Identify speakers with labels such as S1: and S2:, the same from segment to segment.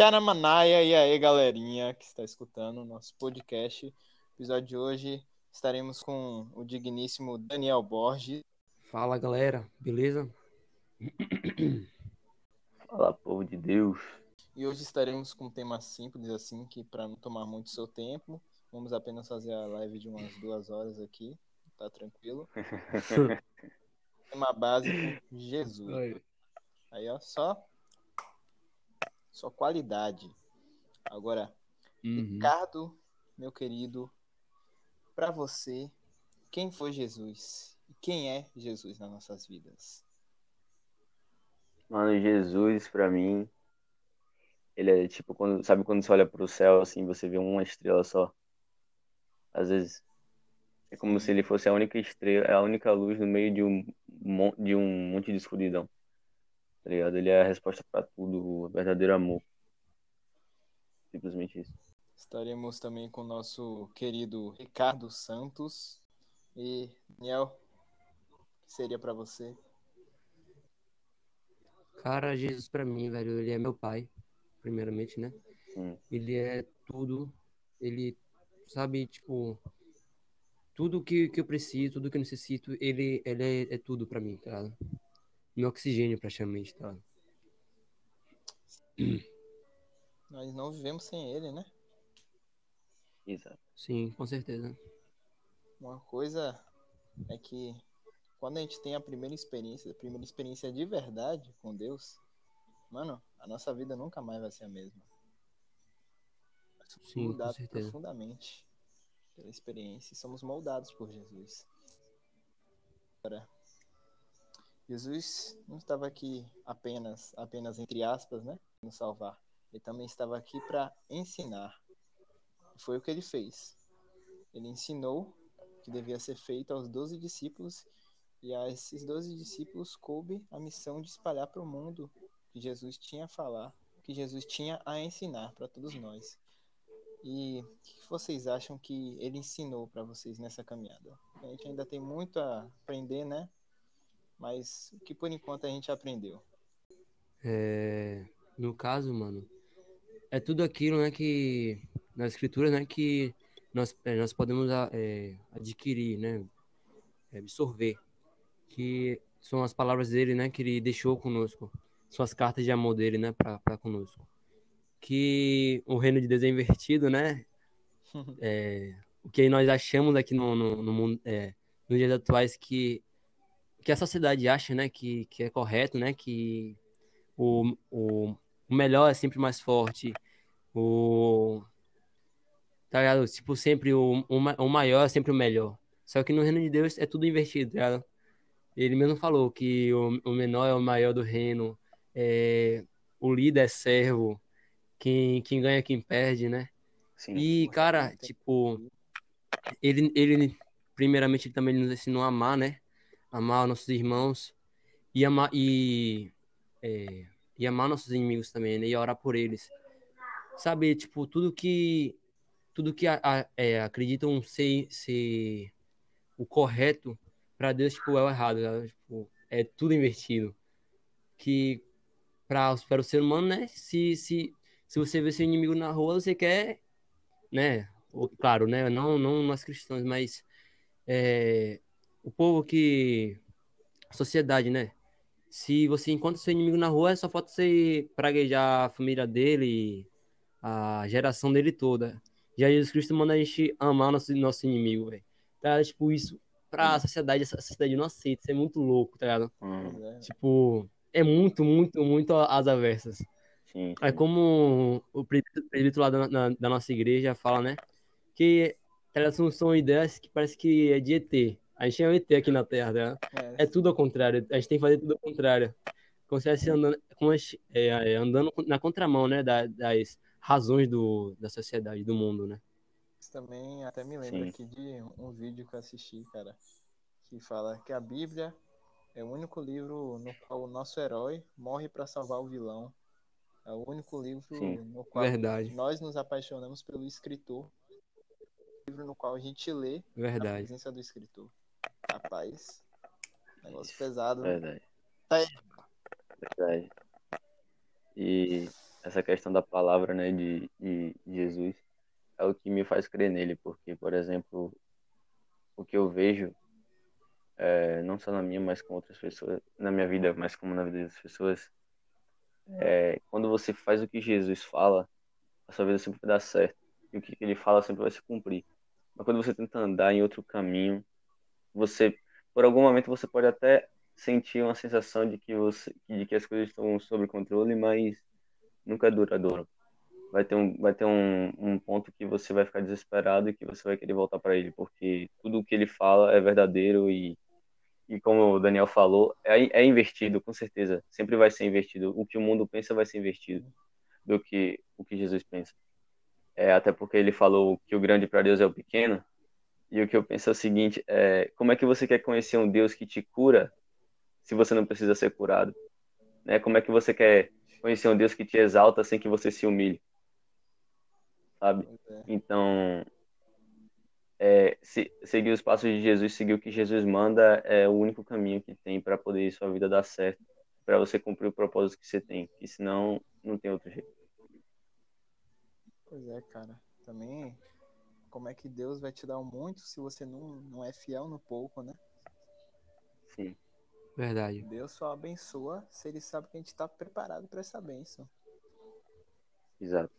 S1: Xaramanaia, e aí galerinha que está escutando o nosso podcast. No episódio de hoje estaremos com o digníssimo Daniel Borges.
S2: Fala galera, beleza?
S3: Fala povo de Deus.
S1: E hoje estaremos com um tema simples assim, que para não tomar muito seu tempo, vamos apenas fazer a live de umas duas horas aqui, tá tranquilo. tema básico, Jesus. Aí ó, só só qualidade. Agora,
S2: Uhum.
S1: Ricardo, meu querido, para você, quem foi Jesus? E quem é Jesus nas nossas vidas?
S3: Mano, Jesus, pra mim, ele é tipo, quando, sabe quando você olha pro céu, assim, você vê uma estrela só? Às vezes, é como se ele fosse a única estrela, a única luz no meio de um, de um monte de escuridão. Tá ligado? Ele é a resposta pra tudo, o verdadeiro amor. Simplesmente isso.
S1: Estaremos também com o nosso querido Ricardo Santos. E, Daniel, o que seria para você?
S2: Cara, Jesus pra mim, velho, ele é meu pai, primeiramente, né?
S3: Hum.
S2: Ele é tudo, ele sabe, tipo, tudo que, que eu preciso, tudo que eu necessito, ele, ele é, é tudo pra mim, tá ligado? Meu oxigênio, praticamente, tá?
S1: Nós não vivemos sem ele, né?
S3: Exato.
S2: Sim, com certeza.
S1: Uma coisa é que quando a gente tem a primeira experiência, a primeira experiência de verdade com Deus, mano, a nossa vida nunca mais vai ser a mesma.
S2: Sim, com
S1: mudar
S2: certeza.
S1: profundamente pela experiência e somos moldados por Jesus. Agora, Jesus não estava aqui apenas, apenas entre aspas, né, nos salvar. Ele também estava aqui para ensinar. Foi o que ele fez. Ele ensinou que devia ser feito aos doze discípulos e a esses doze discípulos coube a missão de espalhar para o mundo que Jesus tinha a falar, que Jesus tinha a ensinar para todos nós. E o que vocês acham que ele ensinou para vocês nessa caminhada? A gente ainda tem muito a aprender, né? Mas o que por enquanto a gente aprendeu?
S2: É, no caso, mano, é tudo aquilo, né, que nas escrituras, né, que nós, é, nós podemos é, adquirir, né, é, absorver, que são as palavras dele, né, que ele deixou conosco, são as cartas de amor dele, né, para conosco. Que o reino de Deus é invertido, né, é, o que nós achamos aqui no, no, no mundo, é, nos dias atuais que que a sociedade acha, né, que, que é correto, né, que o, o, o melhor é sempre mais forte, o tá ligado? Tipo, sempre o, o, o maior é sempre o melhor. Só que no reino de Deus é tudo invertido, tá ligado? Ele mesmo falou que o, o menor é o maior do reino, é, o líder é servo, quem, quem ganha é quem perde, né?
S3: Sim.
S2: E, cara, tipo, ele, ele primeiramente ele também nos ensinou a amar, né? Amar nossos irmãos e amar e, é, e amar nossos inimigos também, né? E orar por eles. Sabe, tipo, tudo que tudo que a- a- é, acreditam ser, ser o correto para Deus, tipo, é o errado, né? Tipo, é tudo invertido. Que para para o ser humano, né? Se, se, se você vê seu inimigo na rua, você quer né? Claro, né? Não, não nós cristãos, mas é, o povo que. A sociedade, né? Se você encontra seu inimigo na rua, só falta você praguejar a família dele, a geração dele toda. Já Jesus Cristo manda a gente amar nosso, nosso inimigo, velho. Tá? Tipo, isso pra sociedade, essa sociedade não aceita. Isso é muito louco, tá ligado?
S3: Hum,
S1: é.
S2: Tipo, é muito, muito, muito às avessas.
S3: sim,
S2: É
S3: sim.
S2: como o presbítero lá da, na- da nossa igreja fala, né? Que elas são, são ideias que parece que é de ET. A gente é um ET aqui na Terra, né?
S1: É,
S2: É tudo ao contrário. A gente tem que fazer tudo ao contrário. Como se estivesse andando, como é, é, andando na contramão, né? da- Das razões do, da sociedade, do mundo, né?
S1: Isso também até me lembra
S3: Sim.
S1: aqui de um vídeo que eu assisti, cara, que fala que a Bíblia é o único livro no qual o nosso herói morre para salvar o vilão. É o único livro
S3: Sim.
S1: no qual
S2: Verdade,
S1: nós nos apaixonamos pelo escritor. Livro no qual a gente lê a
S2: verdade.
S1: presença do escritor. Rapaz, negócio pesado. né?
S3: Verdade.
S1: Tá aí.
S3: Verdade. E essa questão da palavra, né, de, de Jesus, é o que me faz crer nele, porque, por exemplo, o que eu vejo, é, não só na minha, mas com outras pessoas, na minha vida, mas como na vida das pessoas, é, quando você faz o que Jesus fala, a sua vida sempre vai dar certo. E o que ele fala sempre vai se cumprir. Mas quando você tenta andar em outro caminho, você, por algum momento, você pode até sentir uma sensação de que você, de que as coisas estão sob controle, mas nunca é duradouro. Vai ter um, vai ter um, um ponto que você vai ficar desesperado e que você vai querer voltar para ele, porque tudo o que ele fala é verdadeiro e e como o Daniel falou, é, é invertido, com certeza. Sempre vai ser invertido. O que o mundo pensa vai ser invertido do que o que Jesus pensa. É, até porque ele falou que o grande para Deus é o pequeno. E o que eu penso é o seguinte: é, como é que você quer conhecer um Deus que te cura se você não precisa ser curado? Né? Como é que você quer conhecer um Deus que te exalta sem que você se humilhe? Sabe? É. Então, é, se, seguir os passos de Jesus, seguir o que Jesus manda é o único caminho que tem para poder sua vida dar certo, para você cumprir o propósito que você tem, que senão não tem outro jeito.
S1: Pois é, cara. Também, como é que Deus vai te dar o muito se você não, não é fiel no pouco, né?
S3: Sim.
S2: Verdade.
S1: Deus só abençoa se ele sabe que a gente está preparado para essa bênção.
S3: Exato.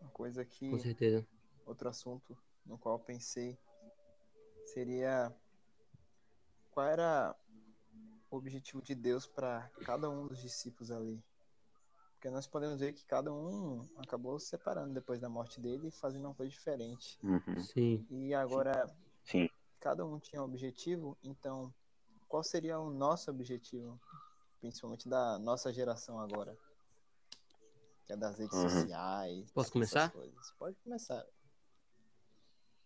S1: Uma coisa que.
S2: Com certeza
S1: outro assunto no qual pensei seria qual era o objetivo de Deus para cada um dos discípulos ali. Porque nós podemos ver que cada um acabou se separando depois da morte dele e fazendo uma coisa diferente.
S3: Uhum.
S2: Sim.
S1: E agora,
S3: Sim.
S1: cada um tinha um objetivo, então qual seria o nosso objetivo, principalmente da nossa geração agora? Que é das redes
S3: Uhum.
S1: sociais.
S2: Posso começar?
S1: coisas. Pode começar.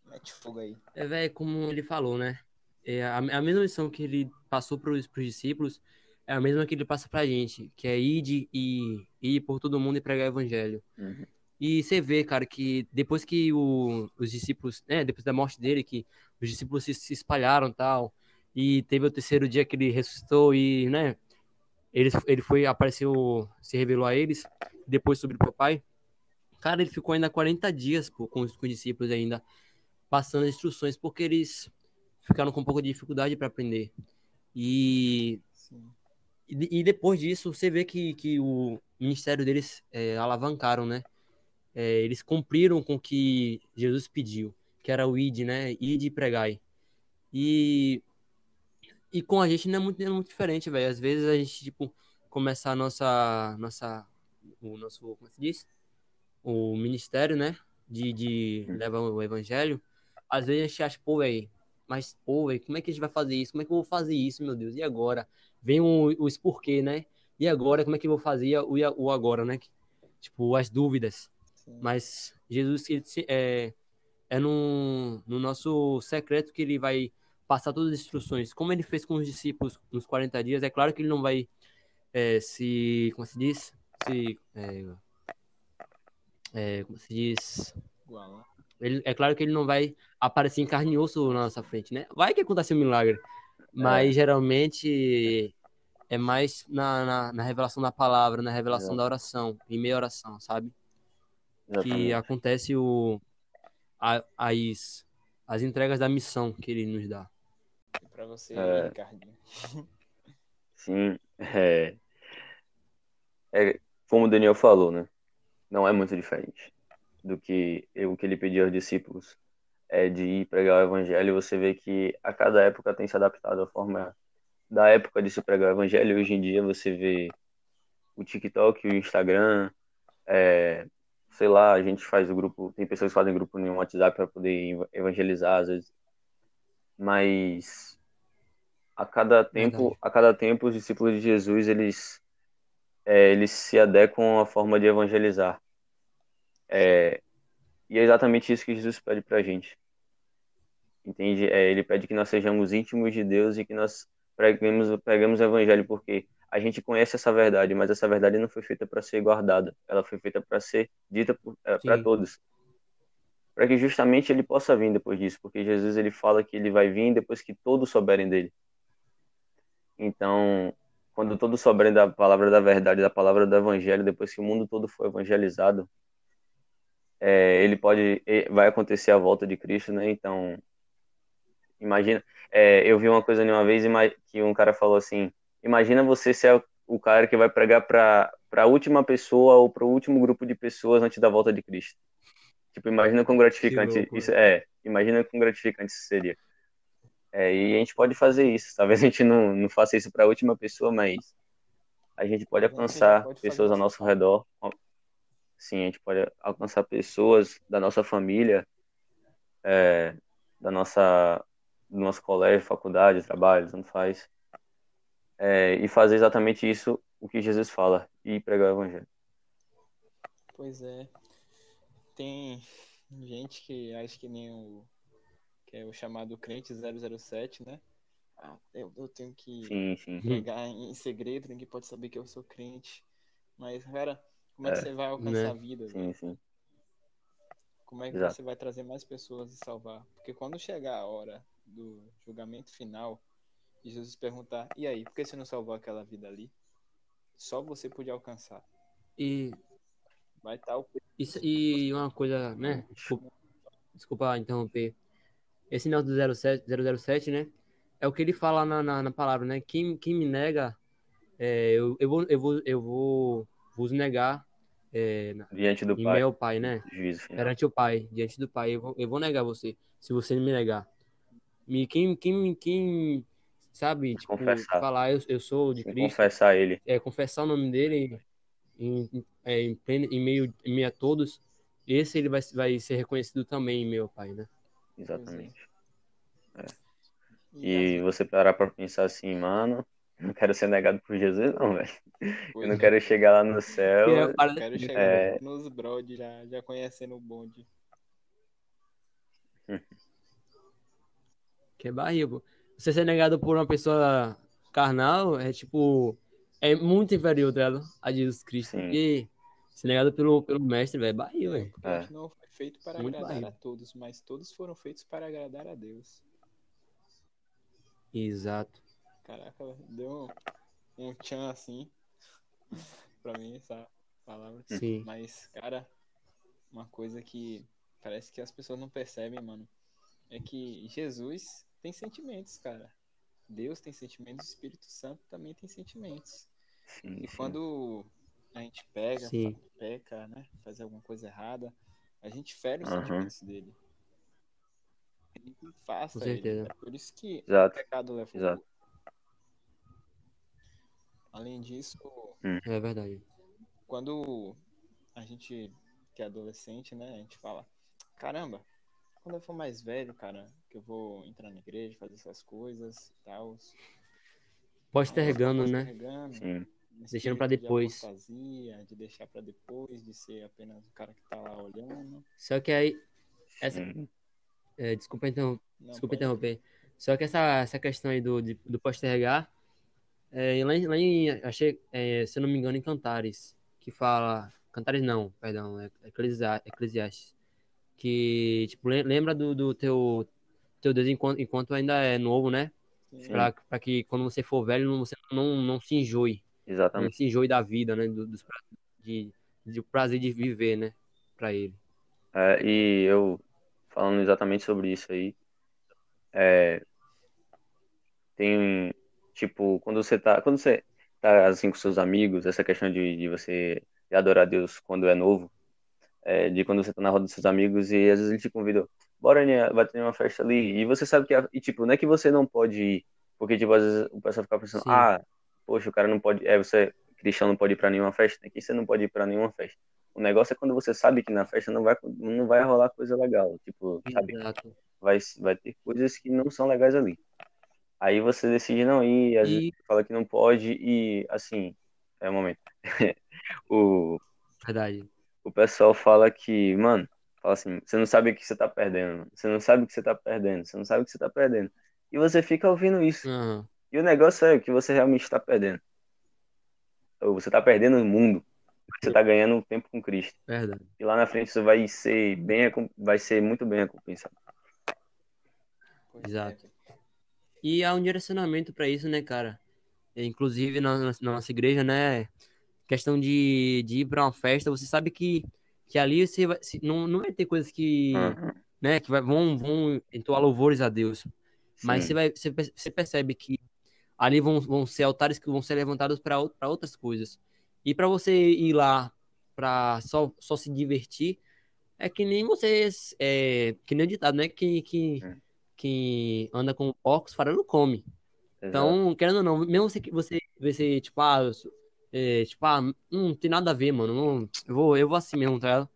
S1: Mete fogo aí.
S2: É, velho, como ele falou, né? É a, a mesma missão que ele passou para os discípulos é a mesma que ele passa pra gente, que é ir, de, ir, por todo mundo e pregar o evangelho.
S3: Uhum.
S2: E você vê, cara, que depois que o, os discípulos, né, depois da morte dele, que os discípulos se, se espalharam e tal, e teve o terceiro dia que ele ressuscitou e, né, ele, ele foi, apareceu, se revelou a eles, depois subiu pro pai. Cara, ele ficou ainda 40 dias pô, com, os, com os discípulos ainda, passando as instruções, porque eles ficaram com um pouco de dificuldade para aprender. E,
S1: Sim.
S2: E, depois disso, você vê que, que o ministério deles é, alavancaram, né? É, eles cumpriram com o que Jesus pediu, que era o id, né? Id e pregai. E, e com a gente não é muito, não é muito diferente, velho. Às vezes a gente, tipo, começa a nossa, nossa, o nosso, como se diz? O ministério, né? De, de levar o evangelho. Às vezes a gente acha, pô, velho, mas, pô, velho, como é que a gente vai fazer isso? Como é que eu vou fazer isso, meu Deus? E agora? Vem o, os porquê, né? E agora, como é que eu vou fazer o, o agora, né? Tipo, as dúvidas.
S1: Sim.
S2: Mas Jesus ele, é, é no, no nosso secreto que ele vai passar todas as instruções. Como ele fez com os discípulos nos 40 dias, é claro que ele não vai é, se. Como se diz? Se. É, é, como se diz?
S1: Né?
S2: Ele, é claro que ele não vai aparecer em carne e osso na nossa frente, né? Vai que acontece um milagre. Mas geralmente é mais na, na, na revelação da palavra, na revelação
S3: Exato.
S2: da oração, em meia oração, sabe? que
S3: Exatamente.
S2: acontece o a- as as entregas da missão que ele nos dá.
S1: E pra você,
S3: É.
S1: Ricardinho.
S3: Sim, é, é como o Daniel falou, né? Não é muito diferente do que o que ele pediu aos discípulos é de ir pregar o evangelho. Você vê que a cada época tem se adaptado à forma da época de se pregar o evangelho. Hoje em dia você vê o TikTok, o Instagram, é, sei lá, a gente faz o grupo, tem pessoas que fazem grupo no WhatsApp para poder evangelizar às vezes, mas a cada tempo,
S2: Verdade.
S3: a cada tempo os discípulos de Jesus eles é, eles se adequam à forma de evangelizar. É, e é exatamente isso que Jesus pede pra gente. Entende? É, ele pede que nós sejamos íntimos de Deus e que nós preguemos, preguemos o evangelho, porque a gente conhece essa verdade, mas essa verdade não foi feita para ser guardada, ela foi feita para ser dita para
S2: Sim.
S3: todos. Para que justamente ele possa vir depois disso, porque Jesus ele fala que ele vai vir depois que todos souberem dele. Então, quando todos souberem da palavra da verdade, da palavra do evangelho, depois que o mundo todo for evangelizado, é, ele pode, vai acontecer a volta de Cristo, né? Então, imagina, é, eu vi uma coisa uma vez que um cara falou assim, imagina você ser o cara que vai pregar para a última pessoa ou para o último grupo de pessoas antes da volta de Cristo. Tipo, imagina quão gratificante isso é. Imagina quão gratificante isso seria. É, e a gente pode fazer isso. Talvez a gente não, não faça isso para a última pessoa, mas a gente pode alcançar pode pessoas ao nosso redor. Sim, a gente pode alcançar pessoas da nossa família, é, da nossa, do nosso colégio, faculdade, trabalho, não faz. É, e fazer exatamente isso, o que Jesus fala, e pregar o evangelho.
S1: Pois é. Tem gente que acha que nem o que é o chamado crente 007, né? Ah, eu, eu tenho que
S3: sim, sim.
S1: pregar em segredo, ninguém pode saber que eu sou crente. Mas, cara, como é, é que você vai alcançar né? a vida?
S3: Sim, sim.
S1: Como é que Exato. você vai trazer mais pessoas e salvar? Porque quando chegar a hora do julgamento final, e Jesus perguntar, e aí, por que você não salvou aquela vida ali? Só você podia alcançar.
S2: E.
S1: Vai estar o.
S2: Isso, e uma coisa, né? Desculpa, desculpa interromper. Esse sinal do 07, 007, né? É o que ele fala na, na, na palavra, né? Quem, quem me nega, é, eu, eu, vou, eu, vou, eu vou vos negar é,
S3: diante do Pai.
S2: meu Pai, né?
S3: Juízo
S2: Perante o Pai, diante do Pai. Eu vou, eu vou negar você, se você me negar. Me, quem, quem, quem sabe, tipo,
S3: confessar.
S2: falar eu, eu sou de Cristo.
S3: Confessar ele.
S2: É, confessar o nome dele em, em, é, em, pleno, em, meio, em meio a todos. Esse ele vai, vai ser reconhecido também, meu Pai, né?
S3: Exatamente. É. E você parar pra pensar assim, mano, não quero ser negado por Jesus, não, velho. Eu não é. quero chegar lá no céu.
S1: Eu quero chegar é... nos brod, já, já conhecendo o bonde.
S2: que é barrigo. Você ser negado por uma pessoa carnal é tipo. É muito inferior dela a Jesus Cristo. Sim. E ser negado pelo, pelo mestre, velho, é barril, velho.
S1: É. Não foi feito para muito agradar barril. a todos, mas todos foram feitos para agradar a Deus.
S2: Exato.
S1: Caraca, deu um, um tchan assim pra mim essa palavra.
S2: Sim.
S1: Mas, cara, uma coisa que parece que as pessoas não percebem, mano, é que Jesus tem sentimentos, cara. Deus tem sentimentos, o Espírito Santo também tem sentimentos.
S3: Sim,
S1: e quando a gente pega,
S2: sim.
S1: peca, né, faz alguma coisa errada, a gente fere os uhum. sentimentos dele. Ele
S2: Com certeza.
S1: ele. É por isso que
S3: Exato.
S1: o pecado leva
S3: Exato.
S1: Além disso,
S2: hum. é verdade.
S1: Quando a gente que é adolescente, né, a gente fala, caramba, quando eu for mais velho, cara, que eu vou entrar na igreja, fazer essas coisas e tal.
S2: Postergando, né?
S3: Sim.
S2: Deixando para depois.
S1: De, apostasia, de deixar para depois, de ser apenas o cara que tá lá olhando.
S2: Só que aí essa é, desculpa, interromper, desculpa interromper. Só que essa, essa questão aí do, de, do postergar é, lá, lá em, achei, é, se eu não me engano, em Cantares, que fala, Cantares não, perdão, é Eclesiastes, que, tipo, lembra do, do teu, teu Deus enquanto, enquanto ainda é novo, né? Pra, pra, que quando você for velho, você não, não se enjoe.
S3: Exatamente.
S2: Não se enjoe da vida, né? Do, dos, de, de, prazer de viver, né? Pra ele.
S3: É, e eu, falando exatamente sobre isso aí, é, tem Tipo, quando você tá, quando você tá assim com seus amigos, essa questão de, de você adorar Deus quando é novo, é, de quando você tá na roda dos seus amigos e às vezes ele te convida, bora, né, vai ter uma festa ali, e você sabe que, e tipo, não é que você não pode ir, porque tipo, às vezes o pessoal fica pensando, Sim. ah, poxa, o cara não pode, é, você, cristão não pode ir para nenhuma festa, aqui você não pode ir para nenhuma festa. O negócio é quando você sabe que na festa não vai, não vai rolar coisa legal, tipo, sabe? Vai, vai ter coisas que não são legais ali. Aí você decide não ir, às e... vezes fala que não pode, e assim, é o um momento. o,
S2: Verdade.
S3: O pessoal fala que, mano, fala assim, você não sabe o que você tá perdendo, você não sabe o que você tá perdendo, você não sabe o que você tá perdendo. E você fica ouvindo isso.
S2: Uhum.
S3: E o negócio é o que você realmente está perdendo. Ou você tá perdendo o mundo. Você tá ganhando tempo com Cristo.
S2: Verdade.
S3: E lá na frente isso vai ser bem, vai ser muito bem recompensado.
S2: Exato. E há um direcionamento para isso, né, cara? inclusive na, na nossa igreja, né? Questão de, de ir para uma festa, você sabe que, que ali você vai, não, não vai ter coisas que,
S3: Uhum.
S2: né, que vai, vão, vão entoar louvores a Deus. Mas
S3: Sim.
S2: você, vai, você, você percebe que ali vão, vão ser altares que vão ser levantados para outras coisas. E para você ir lá para só, só se divertir, é que nem vocês, é, que nem o ditado, né? Que, que. Que anda com porcos, não come.
S3: Exato.
S2: Então, querendo ou não, mesmo você, você, você tipo, ah, eu é, tipo, ah, hum, não tem nada a ver, mano. não- eu, vou, eu vou assim mesmo, tá ligado?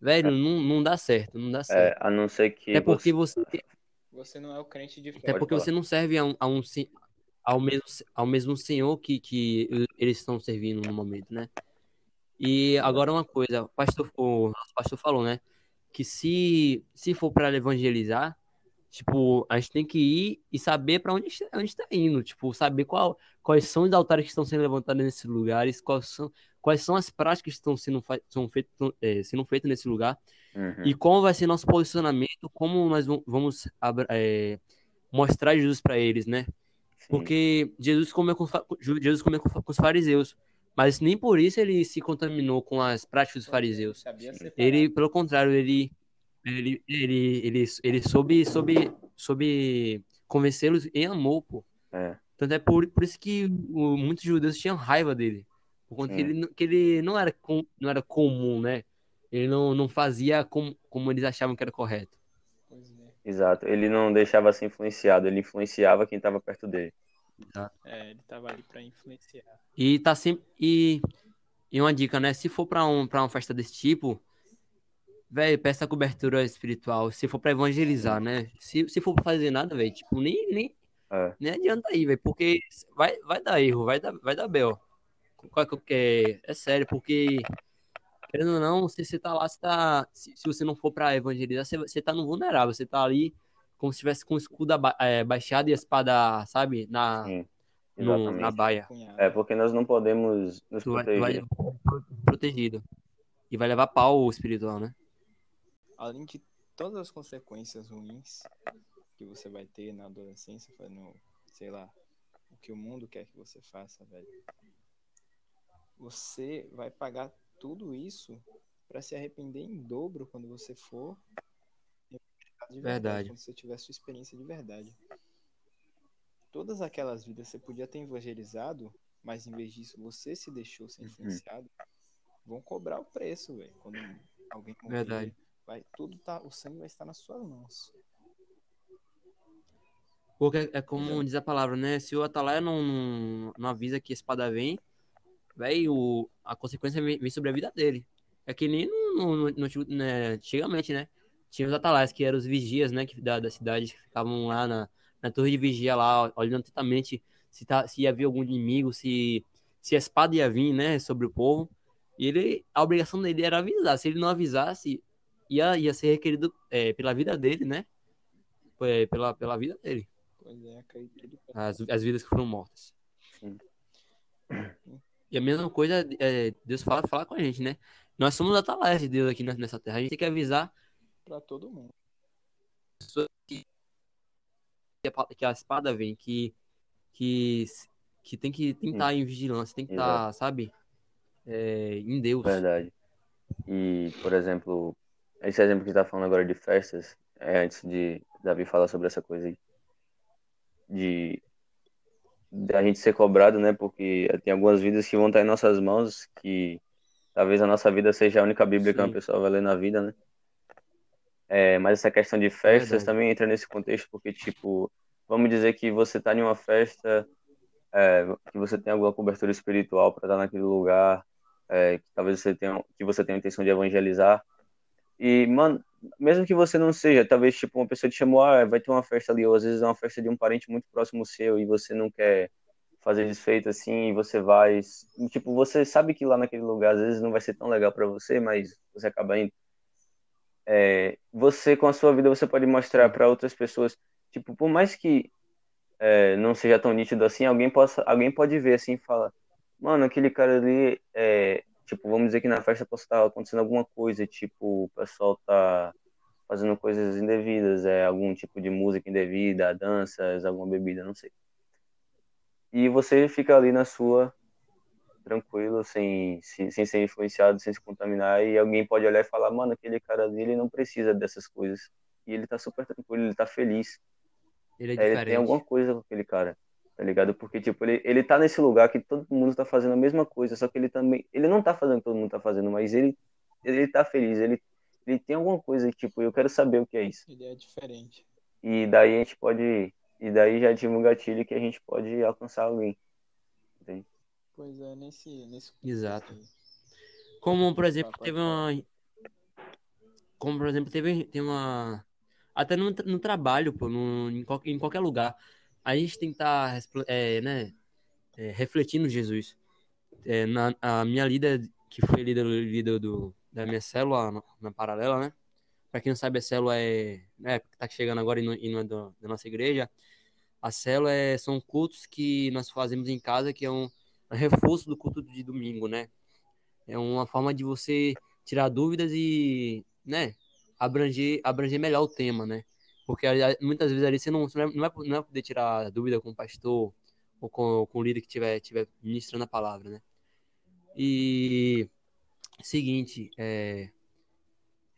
S2: Velho, não, não dá certo, não dá
S3: É,
S2: certo.
S3: a não ser que
S2: Até porque
S3: você...
S2: você,
S1: Você não é o crente de
S2: até
S1: fé.
S3: Pode
S2: porque
S3: falar.
S2: você não serve a um, a um ao mesmo, ao mesmo senhor que, que eles estão servindo no momento, né? E agora uma coisa, o pastor, o nosso pastor falou, né? Que se, se for para evangelizar, tipo, a gente tem que ir e saber para onde está, onde está indo, tipo, saber qual, quais são os altares que estão sendo levantados nesses lugares, quais são, quais são as práticas que estão sendo, fa- são feitas, é, sendo feitas nesse lugar
S3: Uhum.
S2: e como vai ser nosso posicionamento, como nós vamos- é, mostrar Jesus para eles, né?
S3: Sim.
S2: Porque Jesus comeu com, Jesus comeu com, com os fariseus, mas nem por isso ele se contaminou com as práticas dos fariseus. Ele, pelo contrário, ele ele ele ele, ele soube soube soube convencê-los em amor, pô.
S3: É.
S2: Tanto é por, por isso que o- muitos judeus tinham raiva dele, por conta que
S3: Sim.
S2: ele, não- que ele não era com, não era comum, né? Ele não, não fazia como, como eles achavam que era correto.
S1: Pois é.
S3: Exato. Ele não deixava ser influenciado, ele influenciava quem estava perto dele.
S1: É, ele tava ali pra influenciar.
S2: E tá sempre. E, e uma dica, né? Se for pra, um, pra uma festa desse tipo, velho, peça cobertura espiritual. Se for pra evangelizar, né? Se, se for pra fazer nada, velho, tipo, nem, nem,
S3: É.
S2: nem adianta aí, velho, porque vai, vai dar erro, vai dar, vai dar bel. É, é sério, porque. Querendo ou não, se você tá lá, você tá. Se, se você não for pra evangelizar, você, você tá no vulnerável. Você tá ali como se tivesse com o escudo aba- é, baixado e a espada, sabe? Na,
S3: Sim.
S2: no- na baia.
S3: É, porque nós não podemos nos
S2: Tu vai, tu vai
S3: proteger.
S2: protegido. E vai levar pau espiritual, né?
S1: Além de todas as consequências ruins que você vai ter na adolescência, no, sei lá, o que o mundo quer que você faça, velho. Você vai pagar tudo isso pra se arrepender em dobro quando você for de
S2: Verdade.
S1: quando você tiver sua experiência de verdade. Todas aquelas vidas você podia ter evangelizado, mas em vez disso você se deixou ser
S3: Uhum.
S1: influenciado. Vão cobrar o preço, velho. Quando alguém morrer,
S2: Verdade.
S1: Vai tudo tá, o sangue vai estar nas suas mãos.
S2: Porque é como diz a palavra, né? Se o atalaia não, não, não avisa que a espada vem, velho, a consequência vem, sobre a vida dele. É que nem no, no- no- né, antigamente, né? Tinha os atalaias, que eram os vigias, né? Que, da, da cidade, que ficavam lá na, na torre de vigia, lá, olhando atentamente se, tá, se havia algum inimigo, se, se a espada ia vir, né? Sobre o povo. E ele, a obrigação dele era avisar. Se ele não avisasse, ia, ia ser requerido é, pela vida dele, né? É, Pela, pela vida dele
S1: Pois é, tudo
S2: as, as vidas que foram mortas.
S3: Sim.
S2: E a mesma coisa, é, Deus fala, fala com a gente, né? Nós somos atalaias de Deus aqui nessa terra. A gente tem que avisar
S1: pra todo mundo.
S2: que que a espada vem, que, que, que tem que tem que estar em vigilância, tem que estar, sabe? É, em Deus.
S3: Verdade. E, por exemplo, esse exemplo que você tá falando agora de festas, é antes de Davi falar sobre essa coisa aí, de da gente ser cobrado, né? Porque tem algumas vidas que vão estar em nossas mãos, que talvez a nossa vida seja a única Bíblia que uma
S2: Sim.
S3: pessoa vai ler na vida, né? É, mas essa questão de festas
S2: Verdade.
S3: também entra nesse contexto, porque, tipo, vamos dizer que você tá em uma festa, é, que você tem alguma cobertura espiritual para estar naquele lugar, é, que talvez você tenha, que você tenha a intenção de evangelizar. E, mano, mesmo que você não seja, talvez, tipo, uma pessoa te chamou, ah, vai ter uma festa ali, ou às vezes é uma festa de um parente muito próximo seu e você não quer fazer desfeito assim, e você vai, tipo, você sabe que lá naquele lugar às vezes não vai ser tão legal para você, mas você acaba indo. É, você, com a sua vida, você pode mostrar para outras pessoas, tipo, por mais que é, não seja tão nítido assim, alguém possa, alguém pode ver assim e falar, mano, aquele cara ali, é, tipo, vamos dizer que na festa possa estar acontecendo alguma coisa, tipo, o pessoal tá fazendo coisas indevidas, é algum tipo de música indevida, danças, alguma bebida, não sei. e você fica ali na sua, tranquilo, sem, sem, sem ser influenciado, sem se contaminar, e alguém pode olhar e falar, mano, aquele cara ali, ele não precisa dessas coisas. E ele tá super tranquilo, ele tá feliz.
S2: Ele é
S3: É, ele tem alguma coisa com aquele cara, tá ligado? Porque, tipo, ele, ele tá nesse lugar que todo mundo tá fazendo a mesma coisa, só que ele também, ele não tá fazendo o que todo mundo tá fazendo, mas ele, ele tá feliz, ele, ele tem alguma coisa, tipo, eu quero saber o que é isso.
S1: Ele é diferente.
S3: E daí a gente pode, e daí já ativa um gatilho que a gente pode alcançar alguém. Entende?
S1: Pois é, nesse. nesse
S2: Exato. Como, por exemplo,
S1: Pode
S2: teve uma. Como, por exemplo, teve tem uma. Até no, no trabalho, pô, no, em, qual- em qualquer lugar. A gente tem que estar é, né, é, refletindo Jesus. É, na, a minha líder, que foi líder, líder do, da minha célula na, na paralela, né? Pra quem não sabe, a célula é. Né, tá chegando agora e não, e não é do- da nossa igreja. A célula é, são cultos que nós fazemos em casa, que é um, um reforço do culto de domingo, né? É uma forma de você tirar dúvidas e, né, abranger, abranger melhor o tema, né? Porque muitas vezes ali você não, você não, vai, não, vai poder tirar dúvida com o pastor ou com, com o líder que estiver tiver ministrando a palavra, né? E seguinte, é,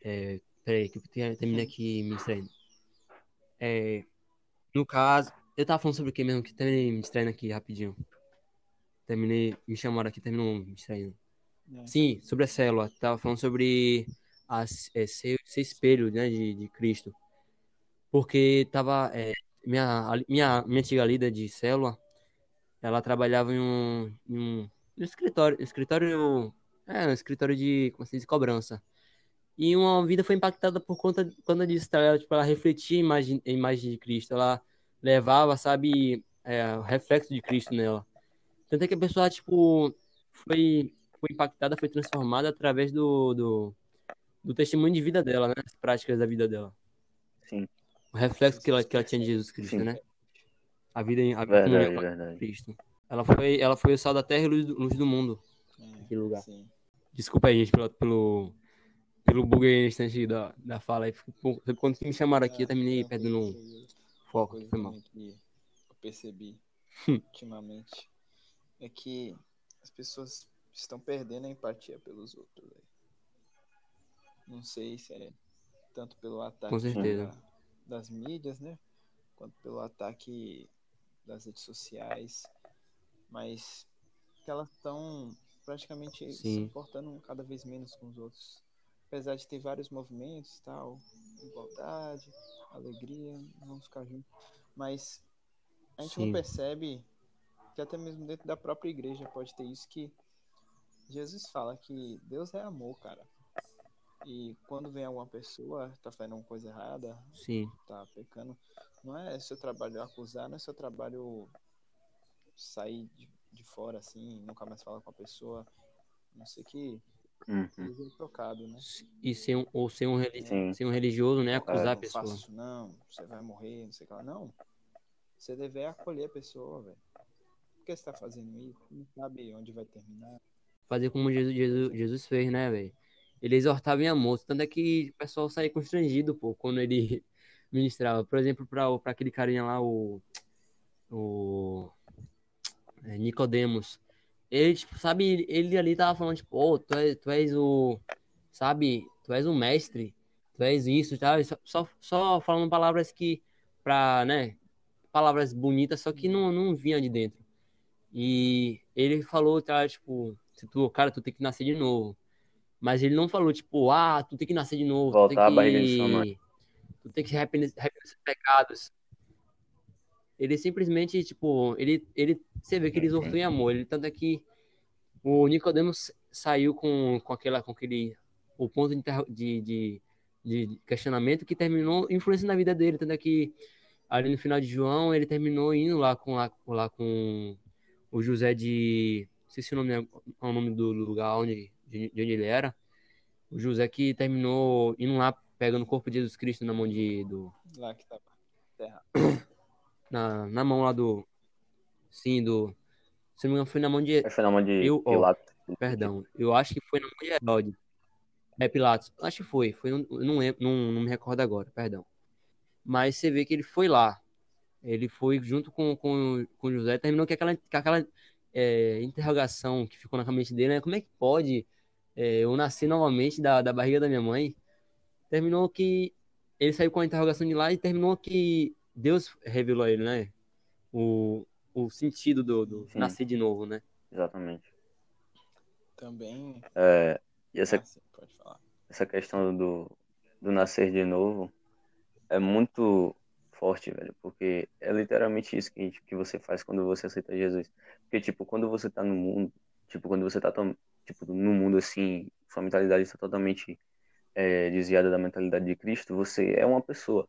S2: é, peraí, que eu terminei aqui ministrando. É, no caso, eu tava falando sobre o que mesmo? Que terminei me distraindo aqui rapidinho. Terminei, me chamaram aqui, terminou me distraindo.
S1: É.
S2: Sim, sobre a célula. Tava falando sobre a, é, ser, ser espelho, né, de, de Cristo. Porque tava, é, minha, minha, minha antiga líder de célula, ela trabalhava em um, em um, um escritório, escritório, é, um escritório de, como diz, cobrança. E uma vida foi impactada por conta, conta disso, tá? Ela, tipo, ela refletia a imagem, a imagem de Cristo, ela levava, sabe, é, o reflexo de Cristo nela. Tanto é que a pessoa, tipo, foi, foi impactada, foi transformada através do, do, do testemunho de vida dela, né? As práticas da vida dela.
S3: Sim,
S2: O reflexo que ela, que ela tinha de Jesus Cristo,
S3: Sim.
S2: né? A vida em a
S3: verdade,
S2: comunhão com
S3: verdade.
S2: Cristo. Ela foi, ela foi o sal da terra e luz do, luz do mundo.
S1: É,
S2: Aquele lugar.
S1: sim.
S2: Desculpa aí, gente, pelo, pelo, pelo bug aí no instante da, da fala aí. Pô, Quando me chamaram aqui, eu terminei
S1: Tranquilo,
S2: perdendo um
S1: tranquilo.
S2: foco. Foi mal.
S1: que eu percebi
S2: Hum.
S1: ultimamente é que as pessoas estão perdendo a empatia pelos outros. Não sei se é tanto pelo ataque
S2: Com certeza.
S1: da- das mídias, né? Quanto pelo ataque das redes sociais, mas que elas estão praticamente se
S2: Sim.
S1: importando cada vez menos com os outros. Apesar de ter vários movimentos, tal, igualdade, alegria, vamos ficar juntos. Mas a gente
S2: Sim.
S1: não percebe que até mesmo dentro da própria igreja pode ter isso que Jesus fala que Deus é amor, cara. E quando vem alguma pessoa, tá fazendo uma coisa errada,
S2: Sim,
S1: tá pecando, não é seu trabalho acusar, não é seu trabalho sair de, de fora assim, nunca mais falar com a pessoa, não sei que
S3: Uhum.
S1: trocado, né?
S2: e ser um, ou ser um, reli-
S3: Sim.
S2: ser um religioso, né? Acusar a
S1: não
S2: pessoa.
S1: faça isso não, você vai morrer, não sei o que lá. Não. Você deve acolher a pessoa, velho. Por que você tá fazendo isso? Não sabe onde vai terminar.
S2: Fazer como Jesus, Jesus, Jesus fez, né, velho? Ele exortava em amor. Tanto é que o pessoal saía constrangido, pô, quando ele ministrava. Por exemplo, pra aquele carinha lá, o. O. é, Nicodemos. Ele, tipo, sabe, ele ali tava falando, tipo, ô, tu, és, tu és o. Sabe, tu és o mestre, tu és isso, tá? Só, só, só falando palavras que. Pra, né? Palavras bonitas, só que não, não vinha de dentro. E ele falou, tá, tipo, se tu, cara, tu tem que nascer de novo. Mas ele não falou, tipo, ah, tu tem que nascer de novo, tu
S3: Voltar
S2: tem
S3: à
S2: que...
S3: barriga de sua mãe.
S2: Tu tem que arrepender arrepender dos pecados. Ele simplesmente, tipo, ele, ele, você vê que ele exortou em amor. Ele, tanto é que o Nicodemos saiu com, com aquela, com aquele, o ponto de, de, de, questionamento que terminou influenciando na vida dele. Tanto é que ali no final de João, ele terminou indo lá com, lá, lá com o José de, não sei se o nome é o nome do lugar onde, de, de onde ele era. O José que terminou indo lá pegando o corpo de Jesus Cristo na mão de, do,
S1: Lá que tava. Terra.
S2: na, na mão lá do, sim, do, se não me engano foi na mão de,
S3: foi na mão de
S2: Eu-
S3: Pilatos.
S2: Perdão, eu acho que foi na mão de Herodes. É Pilatos. Acho que foi. foi eu não, lembro, não, não me recordo agora, perdão. Mas você vê que ele foi lá. Ele foi junto com, com, com José, terminou com aquela, com aquela é, interrogação que ficou na mente dele, né? Como é que pode é, eu nascer novamente da, da barriga da minha mãe? Terminou que ele saiu com a interrogação de lá e terminou que Deus revelou a ele, né? O, o sentido do, do nascer de novo, né?
S3: Exatamente.
S1: Também.
S3: É, e essa,
S1: Ah, sim, pode falar.
S3: essa questão do, do nascer de novo é muito forte, velho, porque é literalmente isso que, que você faz quando você aceita Jesus. Porque, tipo, quando você tá no mundo, tipo, quando você tá tipo, no mundo assim, sua mentalidade está totalmente é, desviada da mentalidade de Cristo, você é uma pessoa.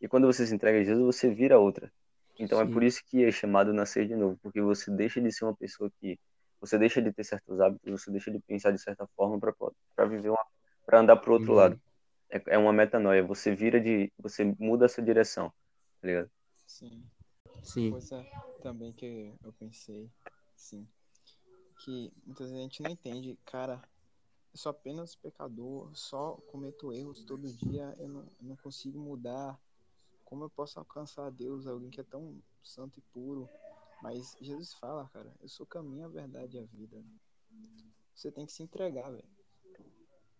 S3: E quando você se entrega a Jesus, você vira outra. Então é
S2: Sim.
S3: por isso que é chamado nascer de novo, porque você deixa de ser uma pessoa que você deixa de ter certos hábitos, você deixa de pensar de certa forma para para viver uma para andar pro outro
S2: Uhum.
S3: lado. É, é uma metanoia, você vira de você muda essa direção, tá ligado?
S1: Sim.
S2: Sim,
S1: Coisa também que eu pensei, sim. Que muitas vezes a gente não entende, cara, eu sou apenas pecador, só cometo erros todo dia, eu não, eu não consigo mudar. Como eu posso alcançar a Deus, alguém que é tão santo e puro? Mas Jesus fala, cara, eu sou o caminho, a verdade e a vida. Você tem que se entregar, velho.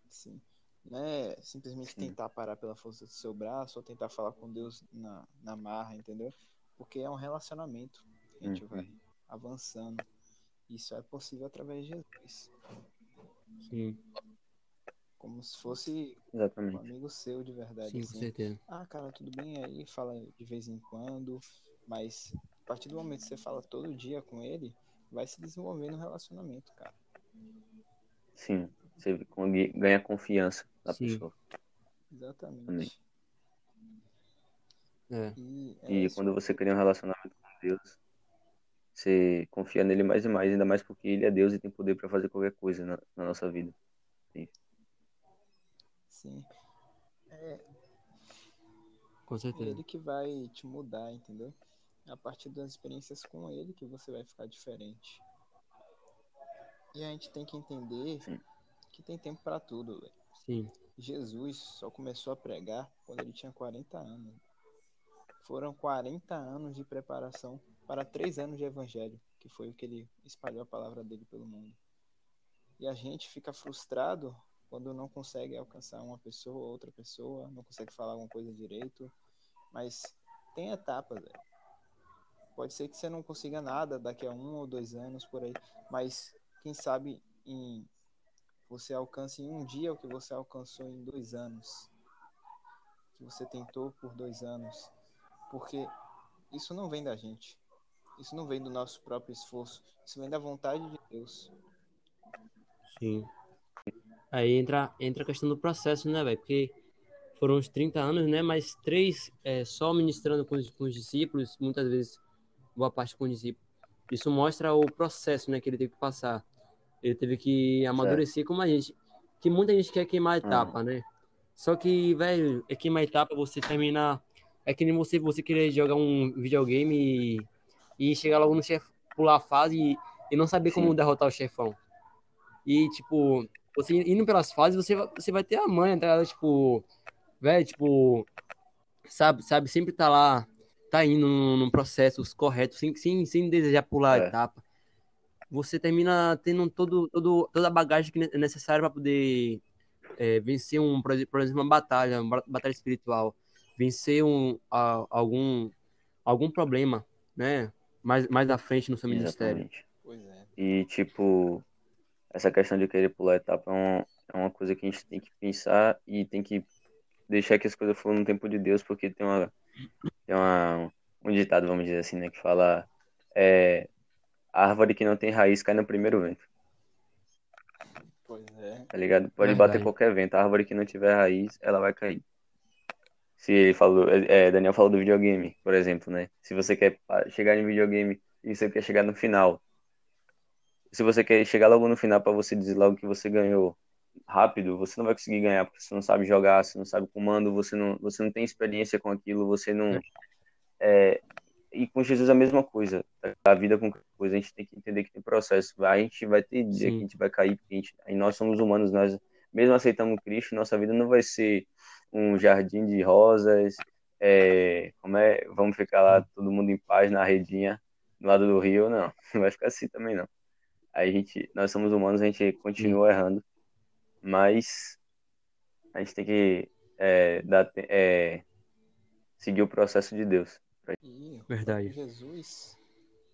S1: Sim. Não é simplesmente
S3: Sim.
S1: tentar parar pela força do seu braço ou tentar falar com Deus na, na marra, entendeu? Porque é um relacionamento que a gente
S3: Uhum.
S1: vai avançando. Isso é possível através de Jesus.
S2: sim,
S1: Como se fosse um
S3: Exatamente.
S1: amigo seu de verdade.
S2: sim, com
S1: assim.
S2: certeza.
S1: Ah, cara, tudo bem aí, fala de vez em quando, mas a partir do momento que você fala todo dia com ele, vai se desenvolvendo um relacionamento, cara.
S3: Sim, você ganha confiança da
S2: Sim.
S3: pessoa.
S1: Exatamente.
S2: É,
S1: E, é
S3: E quando você cria um relacionamento com Deus, você confia nele mais e mais, ainda mais porque ele é Deus e tem poder para fazer qualquer coisa na, na nossa vida.
S1: Sim. É
S2: com certeza.
S1: ele que vai te mudar, entendeu? É a partir das experiências com ele que você vai ficar diferente. E a gente tem que entender
S3: Sim.
S1: que tem tempo para tudo, velho.
S2: Sim,
S1: Jesus só começou a pregar quando ele tinha 40 anos. Foram 40 anos de preparação para três anos de evangelho, que foi o que ele espalhou a palavra dele pelo mundo. E a gente fica frustrado quando não consegue alcançar uma pessoa ou outra pessoa, não consegue falar alguma coisa direito. Mas tem etapas. Pode ser que você não consiga nada daqui a um ou dois anos por aí, mas quem sabe em você alcance em um dia o que você alcançou em dois anos, que você tentou por dois anos, porque isso não vem da gente, isso não vem do nosso próprio esforço, isso vem da vontade de Deus.
S2: sim. Aí entra, entra a questão do processo, né, velho? Porque foram uns 30 anos, né? Mas três é, só ministrando com os, com os discípulos, muitas vezes boa parte com os discípulos. Isso mostra o processo, né, que ele teve que passar. Ele teve que amadurecer como a gente. Que muita gente quer queimar a etapa, né? Só que, velho, é queimar a etapa, você terminar. É que nem você, você querer jogar um videogame e, e chegar logo no chefe, pular a fase e, e não saber como
S3: Sim.
S2: derrotar o chefão. E, tipo, você indo pelas fases, você, você vai ter a manha, tá ligado? Tipo, velho, tipo, sabe, sabe, sempre tá lá, tá indo num, processo correto, sem, sem, sem desejar pular a
S3: É.
S2: etapa. Você termina tendo todo, todo, toda a bagagem que é necessária para poder é, vencer, um, por exemplo, uma batalha, uma ba- batalha espiritual, vencer um, a- algum, algum problema, né? Mais, mais à frente no seu ministério.
S3: Exatamente.
S1: Pois é.
S3: E, tipo, essa questão de querer pular etapa é, um- é uma coisa que a gente tem que pensar e tem que deixar que as coisas fluam no tempo de Deus, porque tem uma, tem uma, um ditado, vamos dizer assim, né, que fala é, a árvore que não tem raiz cai no primeiro vento,
S1: Pois é.
S3: tá ligado? Pode
S2: Verdade.
S3: bater qualquer vento, a árvore que não tiver raiz, ela vai cair. Se ele falou, é, Daniel falou do videogame, por exemplo, né? Se você quer chegar em videogame e você quer chegar no final, se você quer chegar logo no final para você dizer logo que você ganhou rápido, você não vai conseguir ganhar porque você não sabe jogar, você não sabe comando, você não, você não tem experiência com aquilo, você não é, e com Jesus a mesma coisa. A vida com coisa a gente tem que entender que tem processo. A gente vai ter dia
S2: Sim.
S3: que a gente vai cair, porque a gente, nós somos humanos, nós mesmo aceitando Cristo, nossa vida não vai ser um jardim de rosas, é, como é, vamos ficar lá todo mundo em paz na redinha do lado do rio, não, não vai ficar assim também não. Aí a gente, nós somos humanos, a gente continua errando, mas a gente tem que é, dar, é, seguir o processo de Deus.
S1: E
S2: Verdade.
S1: Jesus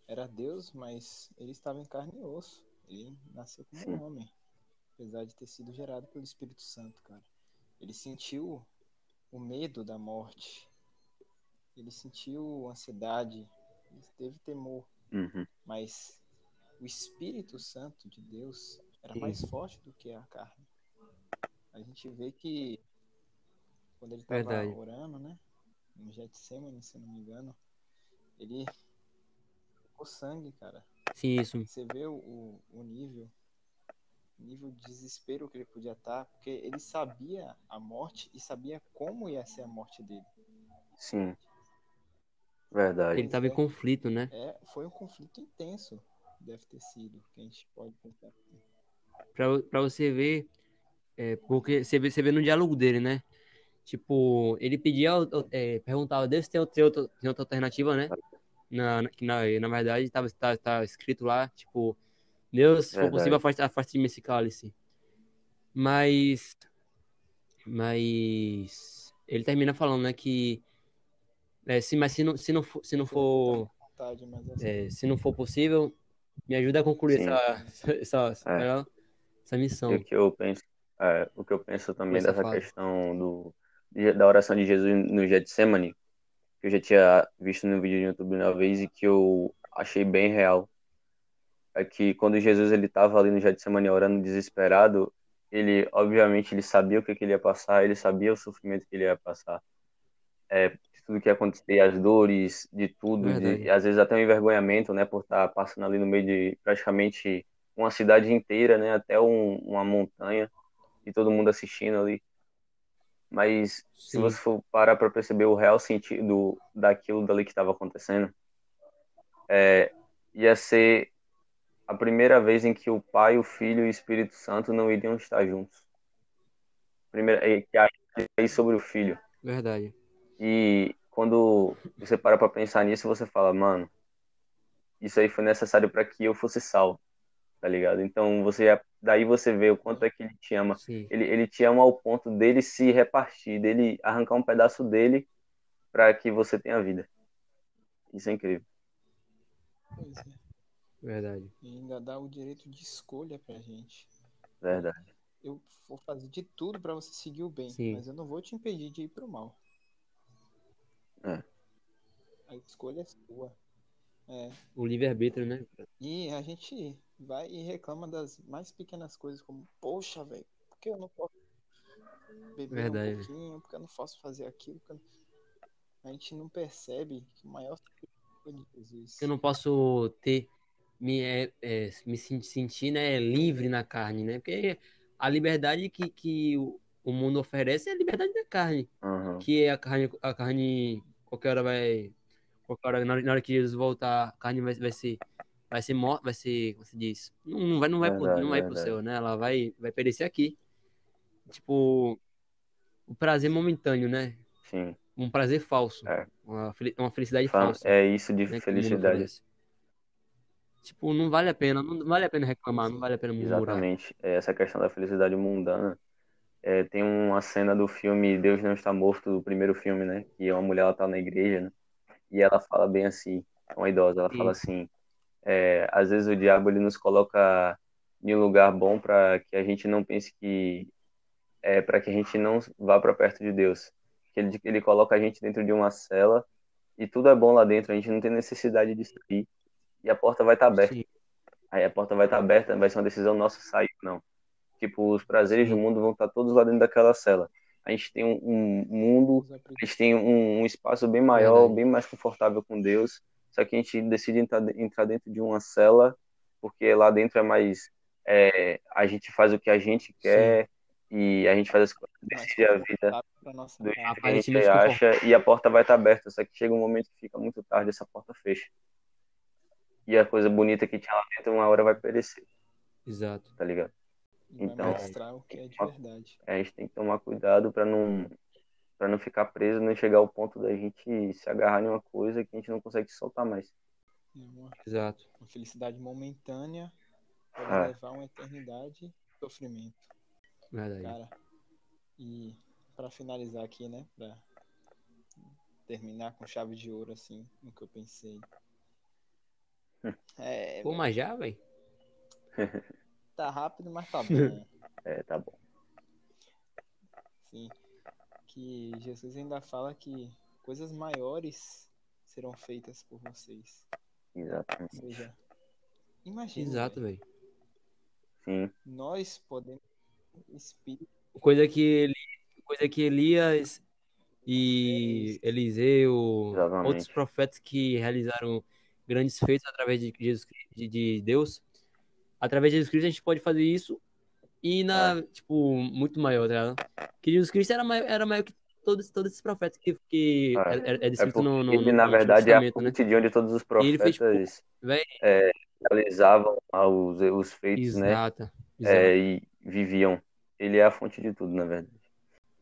S1: era Deus, mas ele estava em carne e osso. Ele nasceu como
S3: Sim.
S1: um homem, apesar de ter sido gerado pelo Espírito Santo, cara. Ele sentiu o medo da morte. Ele sentiu ansiedade, ele teve temor,
S3: Uhum.
S1: mas o Espírito Santo de Deus era mais forte do que a carne. A gente vê que quando ele estava orando, né, no Getsemane, se não me engano, ele ficou sangue, cara.
S2: Sim, isso.
S1: Você vê o, o, o nível, o nível de desespero que ele podia estar, porque ele sabia a morte e sabia como ia ser a morte dele.
S3: Sim. Verdade.
S2: Ele tava em conflito, né?
S1: É, foi um conflito intenso, deve ter sido, que a gente pode pensar.
S2: Pra, pra você ver, é, porque você vê, você vê no diálogo dele, né? Tipo, ele pedia, é, perguntava, Deus tem outra, tem outra, tem outra alternativa, né? Na, na, que na, na verdade, tava, tá, tá escrito lá, tipo, Deus, se for
S3: Verdade.
S2: possível, afaste, afaste de mim esse cálice. Mas, mas, ele termina falando, né, que, é, se, mas se não, se não for, se não for,
S1: Vontade, mas assim,
S2: é, se não for possível, me ajuda a concluir
S3: Sim.
S2: essa, essa,
S3: É.
S2: essa missão.
S3: O que eu penso, é, o que eu penso também dessa
S2: fala.
S3: questão do, da oração de Jesus no Getsemane, que eu já tinha visto no vídeo do YouTube uma vez e que eu achei bem real, é que quando Jesus ele estava ali no Getsemane orando desesperado, ele obviamente ele sabia o que, que ele ia passar, ele sabia o sofrimento que ele ia passar, é, tudo que ia acontecer, as dores, de tudo, de,
S2: Verdade.
S3: às vezes até um envergonhamento, né, por estar passando ali no meio de praticamente uma cidade inteira, né, até um- uma montanha e todo mundo assistindo ali. Mas se
S2: Sim.
S3: você for parar para perceber o real sentido daquilo dali que estava acontecendo, é, ia ser a primeira vez em que o Pai, o Filho e o Espírito Santo não iriam estar juntos. Primeira, é, que aí sobre o Filho.
S2: Verdade.
S3: E quando você para para pensar nisso, você fala, mano, isso aí foi necessário para que eu fosse salvo, tá ligado? Então você daí você vê o quanto é que ele te ama.
S2: Sim.
S3: Ele, ele te ama ao ponto dele se repartir, dele arrancar um pedaço dele para que você tenha vida. Isso é incrível.
S1: pois é.
S2: Verdade.
S1: E ainda dá o direito de escolha pra gente.
S3: Verdade.
S1: Eu vou fazer de tudo pra você seguir o bem,
S2: Sim.
S1: mas eu não vou te impedir de ir pro mal.
S3: É.
S1: A escolha é sua. É.
S2: O livre-arbítrio, né?
S1: E a gente vai e reclama das mais pequenas coisas, como, poxa, velho, por que eu não posso beber
S2: Verdade.
S1: um pouquinho? Por que eu não posso fazer aquilo? Não- A gente não percebe que o maior sacrifício foi de Jesus.
S2: Eu não posso ter me, é, é, me sen- sentir né, livre na carne, né? Porque a liberdade que, que o, o mundo oferece é a liberdade da carne.
S3: Aham.
S2: Que é a carne, a carne qualquer hora vai. Qualquer hora, na hora, que Jesus voltar, a carne vai, vai ser. Vai ser morta, vai ser, como se diz? Não, não vai, não vai, pro,
S3: Verdade,
S2: não vai pro céu, né? Ela vai, vai perecer aqui. Tipo, o prazer momentâneo, né?
S3: Sim.
S2: Um prazer falso.
S3: É.
S2: Uma, uma felicidade
S3: Fala-
S2: falsa.
S3: É isso de
S2: né,
S3: felicidade.
S2: Tipo, não vale a pena, não vale a pena reclamar, não vale a pena murmurar.
S3: Exatamente. É, Essa questão da felicidade mundana. É, tem uma cena do filme Deus Não Está Morto, do primeiro filme, né? Que uma mulher ela tá na igreja, né? E ela fala bem assim, uma idosa, ela fala assim, é, às vezes o diabo ele nos coloca em um lugar bom para que a gente não pense que é para que a gente não vá para perto de Deus. Que ele ele coloca a gente dentro de uma cela e tudo é bom lá dentro, a gente não tem necessidade de sair e a porta vai estar aberta.
S2: Sim,
S3: Aí a porta vai estar aberta, vai ser uma decisão nossa sair, não. Tipo, os prazeres
S2: Sim.
S3: do mundo vão estar todos lá dentro daquela cela. A gente tem um, um mundo, a gente tem um, um espaço bem maior,
S2: Verdade.
S3: bem mais confortável com Deus, só que a gente decide entrar, entrar dentro de uma cela, porque lá dentro é mais. é, a gente faz o que a gente quer e a gente faz as coisas,
S1: mais
S3: decide a vida
S1: nossa
S3: do jeito que a gente acha e a porta vai estar aberta, só que chega um momento que fica muito tarde, essa porta fecha. E a coisa bonita que tinha lá dentro, uma hora vai perecer,
S2: exato.
S3: tá ligado?
S1: E vai
S3: Então-
S1: mostrar o que é de verdade.
S3: A gente tem que tomar cuidado para não Pra não ficar preso, não chegar ao ponto da gente se agarrar em uma coisa que a gente não consegue soltar mais.
S1: Uma,
S2: Exato.
S1: uma felicidade momentânea pode
S3: É.
S1: levar uma eternidade de sofrimento.
S2: Verdade.
S1: Cara, e pra finalizar aqui, né? Pra terminar com chave de ouro, assim, no que eu pensei. É,
S2: Pô, mas já, velho?
S1: tá rápido, mas tá bom.
S3: É, tá bom.
S1: Sim. Que Jesus ainda fala que coisas maiores serão feitas por vocês. Ou
S3: Exatamente.
S1: seja, imagina.
S2: Exato, velho.
S3: Sim,
S1: Nós podemos espírito
S2: Coisa que ele, coisa que Elias e Eliseu,
S3: Exatamente.
S2: outros profetas que realizaram grandes feitos através de Jesus de, de Deus, através de Jesus Cristo a gente pode fazer isso e na, tipo, muito maior, tá ligado? Que Jesus Cristo era maior, era maior que todos, todos esses profetas que, que
S3: É.
S2: é, é
S3: é
S2: descrito
S3: porque
S2: no, no,
S3: ele,
S2: no
S3: na
S2: Antigo
S3: verdade, é a
S2: Testamento, né?
S3: fonte de onde todos os
S2: ele fez,
S3: profetas
S2: tipo,
S3: é, realizavam ah, os, os feitos, né?
S2: Exato.
S3: É, e viviam. Ele é a fonte de tudo, na verdade.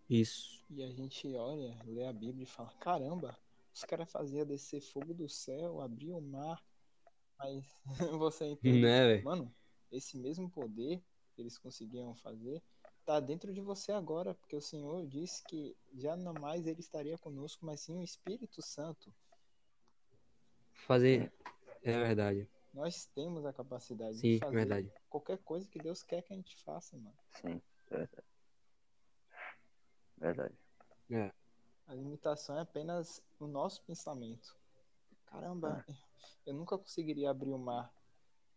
S2: Isso.
S1: e a gente olha, lê a Bíblia e fala, caramba, os caras faziam descer fogo do céu, abrir o mar, mas você entende?
S2: Né?
S1: Mano, esse mesmo poder que eles conseguiam fazer tá dentro de você agora, porque o Senhor disse que já não mais ele estaria conosco, mas sim o Espírito Santo.
S2: Fazer. É verdade.
S1: Nós temos a capacidade
S2: Sim,
S1: de fazer
S2: verdade.
S1: qualquer coisa que Deus quer que a gente faça, mano.
S3: Sim, verdade. Verdade.
S2: É.
S1: A limitação é apenas o nosso pensamento. Caramba, eu nunca conseguiria abrir o mar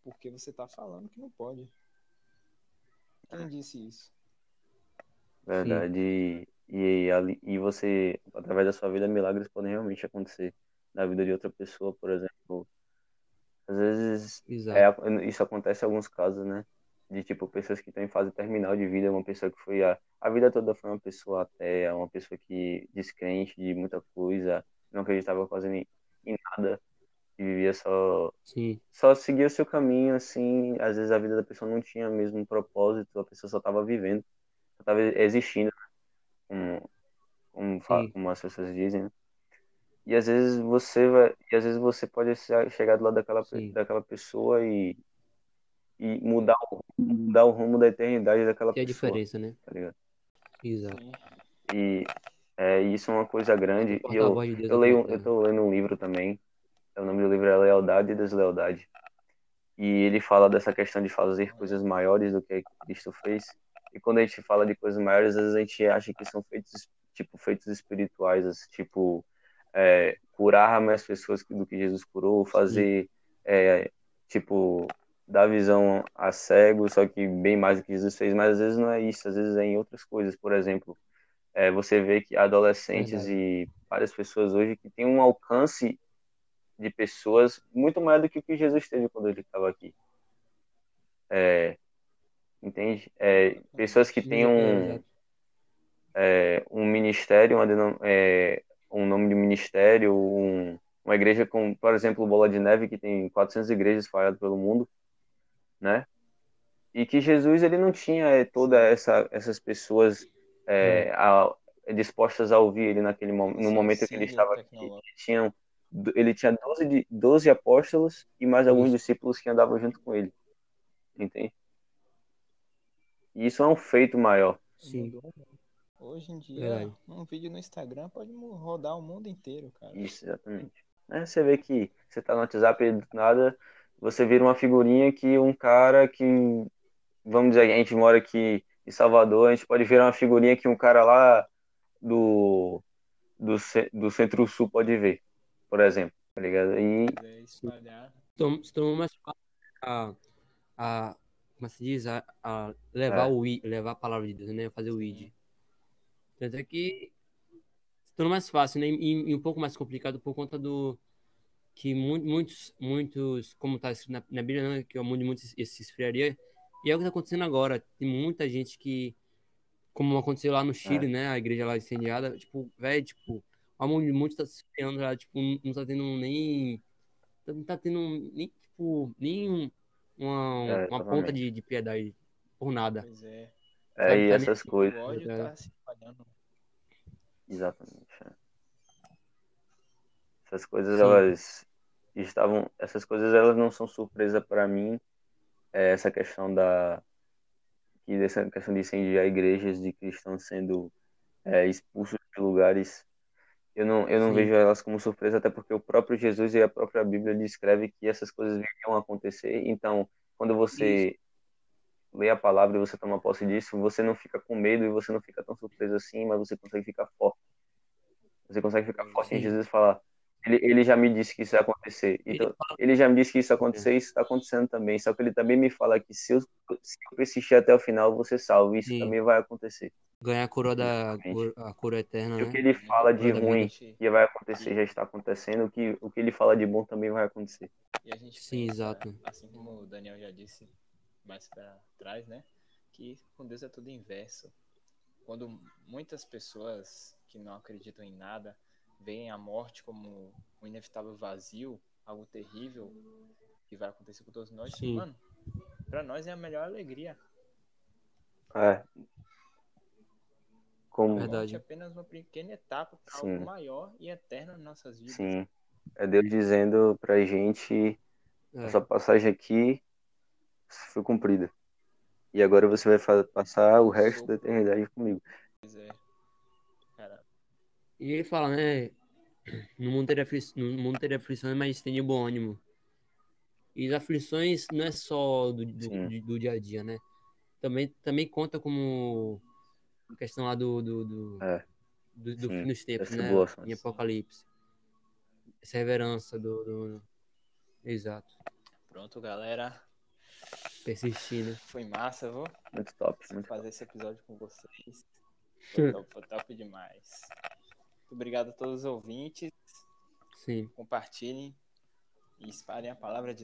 S1: porque você tá falando que não pode. Quem disse isso?
S3: Verdade. E, e, e você, através da sua vida, milagres podem realmente acontecer na vida de outra pessoa, por exemplo. Às vezes, é, isso acontece em alguns casos, né? De tipo, pessoas que estão em fase terminal de vida, uma pessoa que foi a, a vida toda foi uma pessoa ateia, uma pessoa que descrente de muita coisa, não acreditava quase em, em nada, e vivia só
S2: Sim.
S3: só seguia o seu caminho, assim, às vezes a vida da pessoa não tinha mesmo um propósito, a pessoa só estava vivendo, só estava existindo, como, como, fa-
S2: Sim.
S3: como as pessoas dizem, né? E às vezes você vai, e às vezes você pode chegar do lado daquela,
S2: Sim.
S3: daquela pessoa e, e mudar, o- mudar o rumo da eternidade daquela
S2: Que é a
S3: pessoa,
S2: diferença, né?
S3: tá ligado?
S2: Exato.
S3: E é, isso é uma coisa grande, e eu,
S2: de
S3: eu leio,
S2: através
S3: eu tô lendo um livro também. O nome do livro é Lealdade e Deslealdade. E ele fala dessa questão de fazer coisas maiores do que Cristo fez. E quando a gente fala de coisas maiores, às vezes a gente acha que são feitos, tipo, feitos espirituais, assim, tipo, é, curar mais pessoas do que Jesus curou, fazer, é, tipo, dar visão a cegos, só que bem mais do que Jesus fez. Mas às vezes não é isso, às vezes é em outras coisas. Por exemplo, é, você vê que adolescentes
S2: Verdade.
S3: e várias pessoas hoje que têm um alcance de pessoas muito maior do que o que Jesus teve quando ele estava aqui. É, entende? É, pessoas que têm um,
S2: exato.
S3: é, um ministério, uma denom- é, um nome de ministério, um- uma igreja com, por exemplo, Bola de Neve, que tem 400 igrejas espalhadas pelo mundo, né? E que Jesus ele não tinha é, toda essa essas pessoas é, a- dispostas a ouvir ele naquele momento, no
S1: Sim,
S3: momento que ele
S1: sim,
S3: estava aqui. Ele tinha, ele tinha 12, de- 12 apóstolos e mais alguns
S2: Isso.
S3: discípulos que andavam junto com ele. Entende? E isso é um feito maior.
S2: Sim.
S1: Muito. Hoje em dia,
S2: Verdade.
S1: um vídeo no Instagram pode rodar o mundo inteiro, cara.
S3: Isso, exatamente. Né, Você vê que você tá no WhatsApp e do nada, você vira uma figurinha que um cara que, vamos dizer, a gente mora aqui em Salvador, a gente pode virar uma figurinha que um cara lá do, do, do Centro-Sul pode ver, por exemplo, tá ligado? E
S2: se tornou mais fácil a, a como se diz, a, a levar,
S3: É.
S2: o, levar a palavra de Deus, né? Fazer o id. Tanto é que se tornou mais fácil, né? E, e um pouco mais complicado por conta do que mu- muitos, muitos, como está escrito na, na Bíblia, né? que o mundo de muitos se se esfriaria. E é o que está acontecendo agora. Tem muita gente que, como aconteceu lá no Chile, né? A igreja lá incendiada, tipo, velho, tipo, o mundo de muitos está se esfriando lá, tipo, não não tá tendo nem não tá tendo nem, tipo, nem um- uma,
S3: É,
S2: uma ponta de, de piedade por nada.
S1: Pois é.
S3: é,
S2: Sabe,
S3: e
S2: tá
S3: essas
S1: O
S3: coisas.
S1: ódio
S2: É.
S1: tá se espalhando.
S3: Exatamente. Essas coisas,
S2: Sim.
S3: elas estavam. Essas coisas, elas não são surpresa para mim. É, essa questão da. Que dessa questão de incendiar igrejas, de cristãos sendo é, expulsos de lugares. Eu não, eu não
S2: Sim.
S3: vejo elas como surpresa, até porque o próprio Jesus e a própria Bíblia descreve que essas coisas iriam acontecer. Então, quando você lê a palavra e você toma posse disso, você não fica com medo e você não fica tão surpreso assim, mas você consegue ficar forte. Você consegue ficar forte em
S2: Sim.
S3: Jesus falar, ele, ele já me disse que isso ia acontecer. Então, ele já me disse que isso ia acontecer e isso está acontecendo também. Só que ele também me fala que se eu, se eu persistir até o final, você salvo. Isso
S2: Sim.
S3: também vai acontecer.
S2: Ganhar a coroa da a coroa eterna,
S3: E o que
S2: né?
S3: ele fala de ruim que vai acontecer já está acontecendo. O que, o que ele fala de bom também vai acontecer.
S1: E a gente
S2: Sim,
S1: pensa,
S2: exato.
S1: assim como o Daniel já disse mais pra trás, né? Que com Deus é tudo inverso. Quando muitas pessoas que não acreditam em nada veem a morte como um inevitável vazio, algo terrível que vai acontecer com todos nós,
S2: Sim.
S1: mano, pra nós é a melhor alegria.
S3: É. Como,
S1: A
S2: Verdade.
S1: é apenas uma pequena etapa para algo maior e eterno em nossas vidas.
S3: sim, é Deus dizendo pra gente
S2: É.
S3: Essa passagem aqui foi cumprida. E agora você vai passar o resto da eternidade comigo.
S1: Pois é.
S2: E ele fala, né? No mundo teria, afli... no mundo teria aflições, mas tem de bom ânimo. E as aflições não é só do, do, do dia a dia, né? Também, também conta como questão lá do, do, do,
S3: É.
S2: do, do fim dos tempos,
S3: das
S2: né?
S3: tribulações.
S2: Em Apocalipse. Perseverança do, do... Exato.
S1: pronto, galera.
S2: Persistir, né?
S1: Foi massa, vou
S3: Muito top, muito top.
S1: fazer esse episódio com vocês. Foi top, foi top demais. Muito obrigado a todos os ouvintes.
S2: Sim.
S1: Compartilhem e espalhem a palavra de